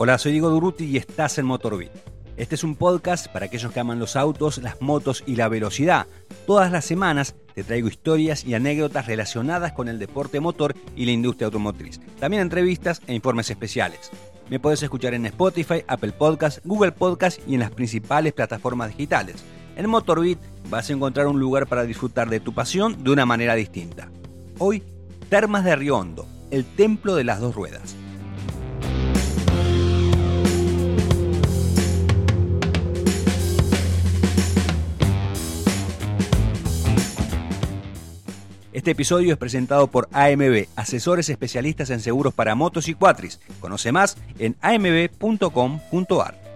Hola, soy Diego Duruti y estás en Motorbit. Este es un podcast para aquellos que aman los autos, las motos y la velocidad. Todas las semanas te traigo historias y anécdotas relacionadas con el deporte motor y la industria automotriz. También entrevistas e informes especiales. Me puedes escuchar en Spotify, Apple Podcasts, Google Podcasts y en las principales plataformas digitales. En Motorbit vas a encontrar un lugar para disfrutar de tu pasión de una manera distinta. Hoy, Termas de Riondo, el templo de las dos ruedas. Este episodio es presentado por AMB, asesores especialistas en seguros para motos y cuatris. Conoce más en amb.com.ar.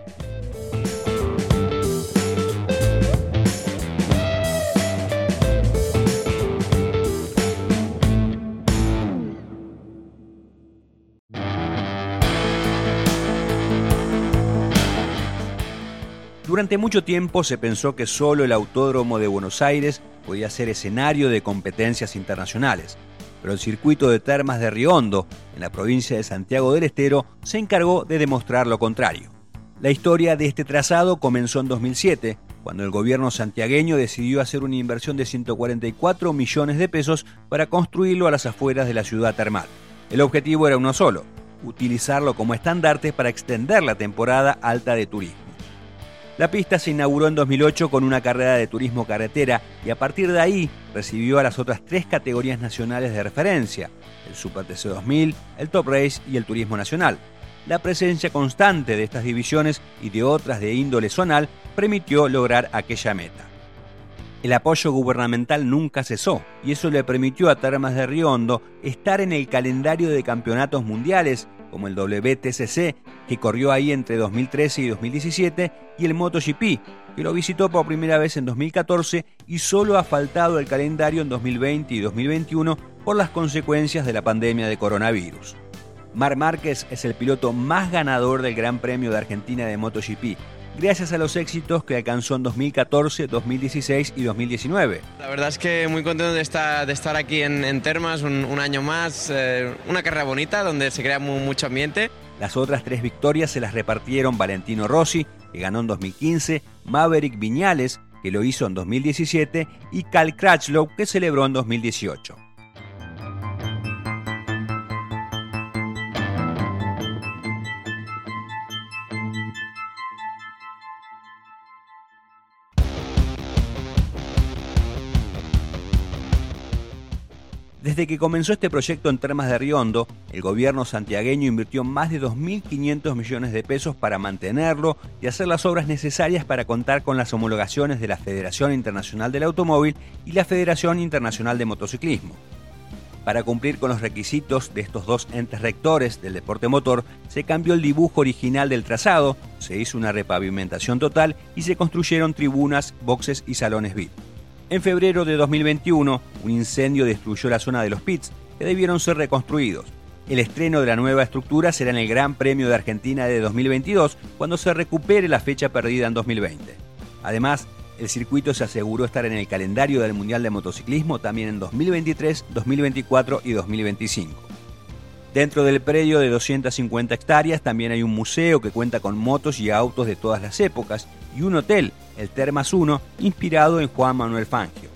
Durante mucho tiempo se pensó que solo el Autódromo de Buenos Aires podía ser escenario de competencias internacionales, pero el circuito de termas de Riondo, en la provincia de Santiago del Estero, se encargó de demostrar lo contrario. La historia de este trazado comenzó en 2007, cuando el gobierno santiagueño decidió hacer una inversión de 144 millones de pesos para construirlo a las afueras de la ciudad termal. El objetivo era uno solo, utilizarlo como estandarte para extender la temporada alta de turismo. La pista se inauguró en 2008 con una carrera de turismo carretera y a partir de ahí recibió a las otras tres categorías nacionales de referencia, el Super TC 2000, el Top Race y el Turismo Nacional. La presencia constante de estas divisiones y de otras de índole zonal permitió lograr aquella meta. El apoyo gubernamental nunca cesó y eso le permitió a Termas de Riondo estar en el calendario de campeonatos mundiales como el WTCC, que corrió ahí entre 2013 y 2017, y el MotoGP, que lo visitó por primera vez en 2014 y solo ha faltado el calendario en 2020 y 2021 por las consecuencias de la pandemia de coronavirus. Mar Márquez es el piloto más ganador del Gran Premio de Argentina de MotoGP, gracias a los éxitos que alcanzó en 2014, 2016 y 2019. La verdad es que muy contento de estar, de estar aquí en, Termas un, año más, eh, una carrera bonita donde se crea mucho ambiente. Las otras tres victorias se las repartieron Valentino Rossi, que ganó en 2015, Maverick Viñales, que lo hizo en 2017, y Cal Crutchlow, que celebró en 2018. Desde que comenzó este proyecto en Termas de Riondo, el gobierno santiagueño invirtió más de 2.500 millones de pesos para mantenerlo y hacer las obras necesarias para contar con las homologaciones de la Federación Internacional del Automóvil y la Federación Internacional de Motociclismo. Para cumplir con los requisitos de estos dos entes rectores del deporte motor, se cambió el dibujo original del trazado, se hizo una repavimentación total y se construyeron tribunas, boxes y salones VIP. En febrero de 2021, un incendio destruyó la zona de los pits, que debieron ser reconstruidos. El estreno de la nueva estructura será en el Gran Premio de Argentina de 2022, cuando se recupere la fecha perdida en 2020. Además, el circuito se aseguró estar en el calendario del Mundial de Motociclismo también en 2023, 2024 y 2025. Dentro del predio de 250 hectáreas también hay un museo que cuenta con motos y autos de todas las épocas y un hotel el Termas 1, inspirado en Juan Manuel Fangio.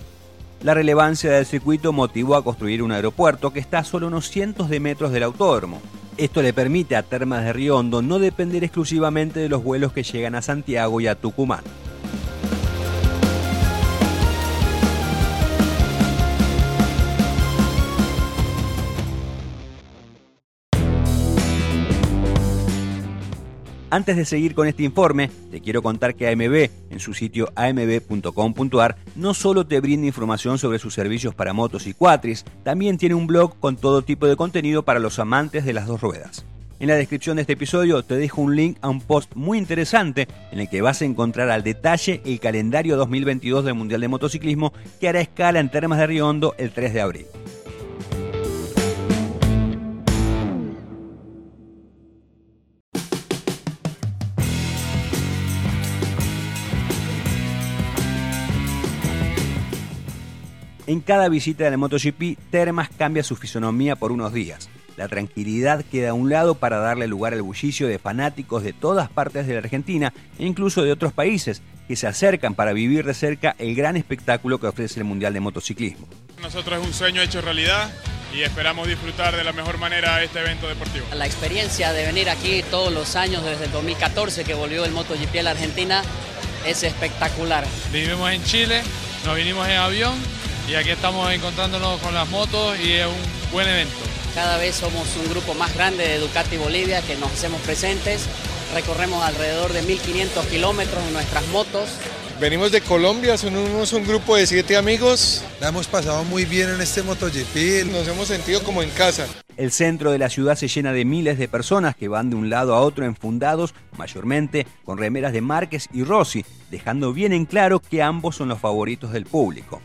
La relevancia del circuito motivó a construir un aeropuerto que está a solo unos cientos de metros del autódromo. Esto le permite a Termas de Río Hondo no depender exclusivamente de los vuelos que llegan a Santiago y a Tucumán. Antes de seguir con este informe, te quiero contar que AMB, en su sitio amb.com.ar, no solo te brinda información sobre sus servicios para motos y cuatris, también tiene un blog con todo tipo de contenido para los amantes de las dos ruedas. En la descripción de este episodio te dejo un link a un post muy interesante en el que vas a encontrar al detalle el calendario 2022 del Mundial de Motociclismo que hará escala en Termas de Riondo el 3 de abril. En cada visita de la MotoGP, Termas cambia su fisonomía por unos días. la tranquilidad queda a un lado para darle lugar al bullicio de fanáticos de todas partes de la Argentina e incluso de otros países que se acercan para vivir de cerca el gran espectáculo que ofrece el Mundial de Motociclismo. Nosotros es un sueño hecho realidad y esperamos disfrutar de la mejor manera este evento deportivo. La experiencia de venir aquí todos los años desde el 2014 que volvió el MotoGP a la Argentina es espectacular. Vivimos en Chile, nos vinimos en avión y aquí estamos encontrándonos con las motos y es un buen evento. Cada vez somos un grupo más grande de Ducati Bolivia que nos hacemos presentes. Recorremos alrededor de 1.500 kilómetros en nuestras motos. Venimos de Colombia, somos un grupo de siete amigos. La hemos pasado muy bien en este MotoGP. Nos hemos sentido como en casa. El centro de la ciudad se llena de miles de personas que van de un lado a otro enfundados, mayormente con remeras de Márquez y Rossi, dejando bien en claro que ambos son los favoritos del público.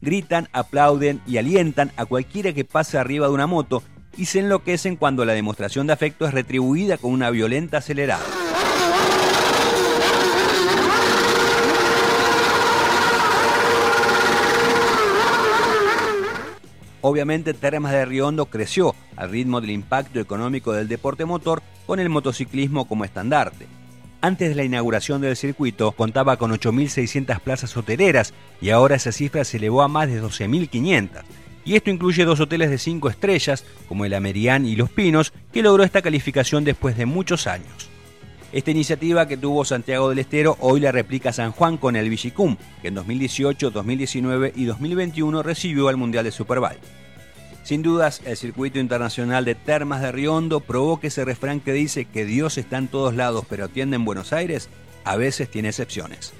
Gritan, aplauden y alientan a cualquiera que pase arriba de una moto y se enloquecen cuando la demostración de afecto es retribuida con una violenta acelerada. Obviamente Termas de Riondo creció al ritmo del impacto económico del deporte motor con el motociclismo como estandarte. Antes de la inauguración del circuito contaba con 8.600 plazas hoteleras y ahora esa cifra se elevó a más de 12.500. Y esto incluye dos hoteles de 5 estrellas, como el Amerián y Los Pinos, que logró esta calificación después de muchos años. Esta iniciativa que tuvo Santiago del Estero hoy la replica San Juan con el Vigicum, que en 2018, 2019 y 2021 recibió al Mundial de Superbike. Sin dudas, el circuito internacional de Termas de Riondo provoca ese refrán que dice que Dios está en todos lados pero atiende en Buenos Aires, a veces tiene excepciones.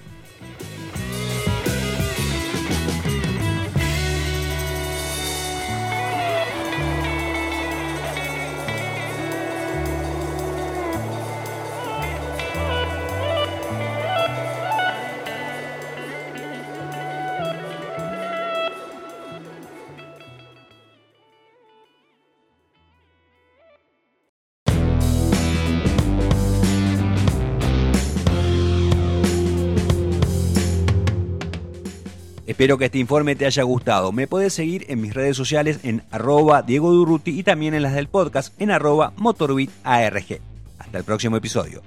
Espero que este informe te haya gustado. Me puedes seguir en mis redes sociales en arroba Diego Durruti y también en las del podcast en arroba MotorbitARG. Hasta el próximo episodio.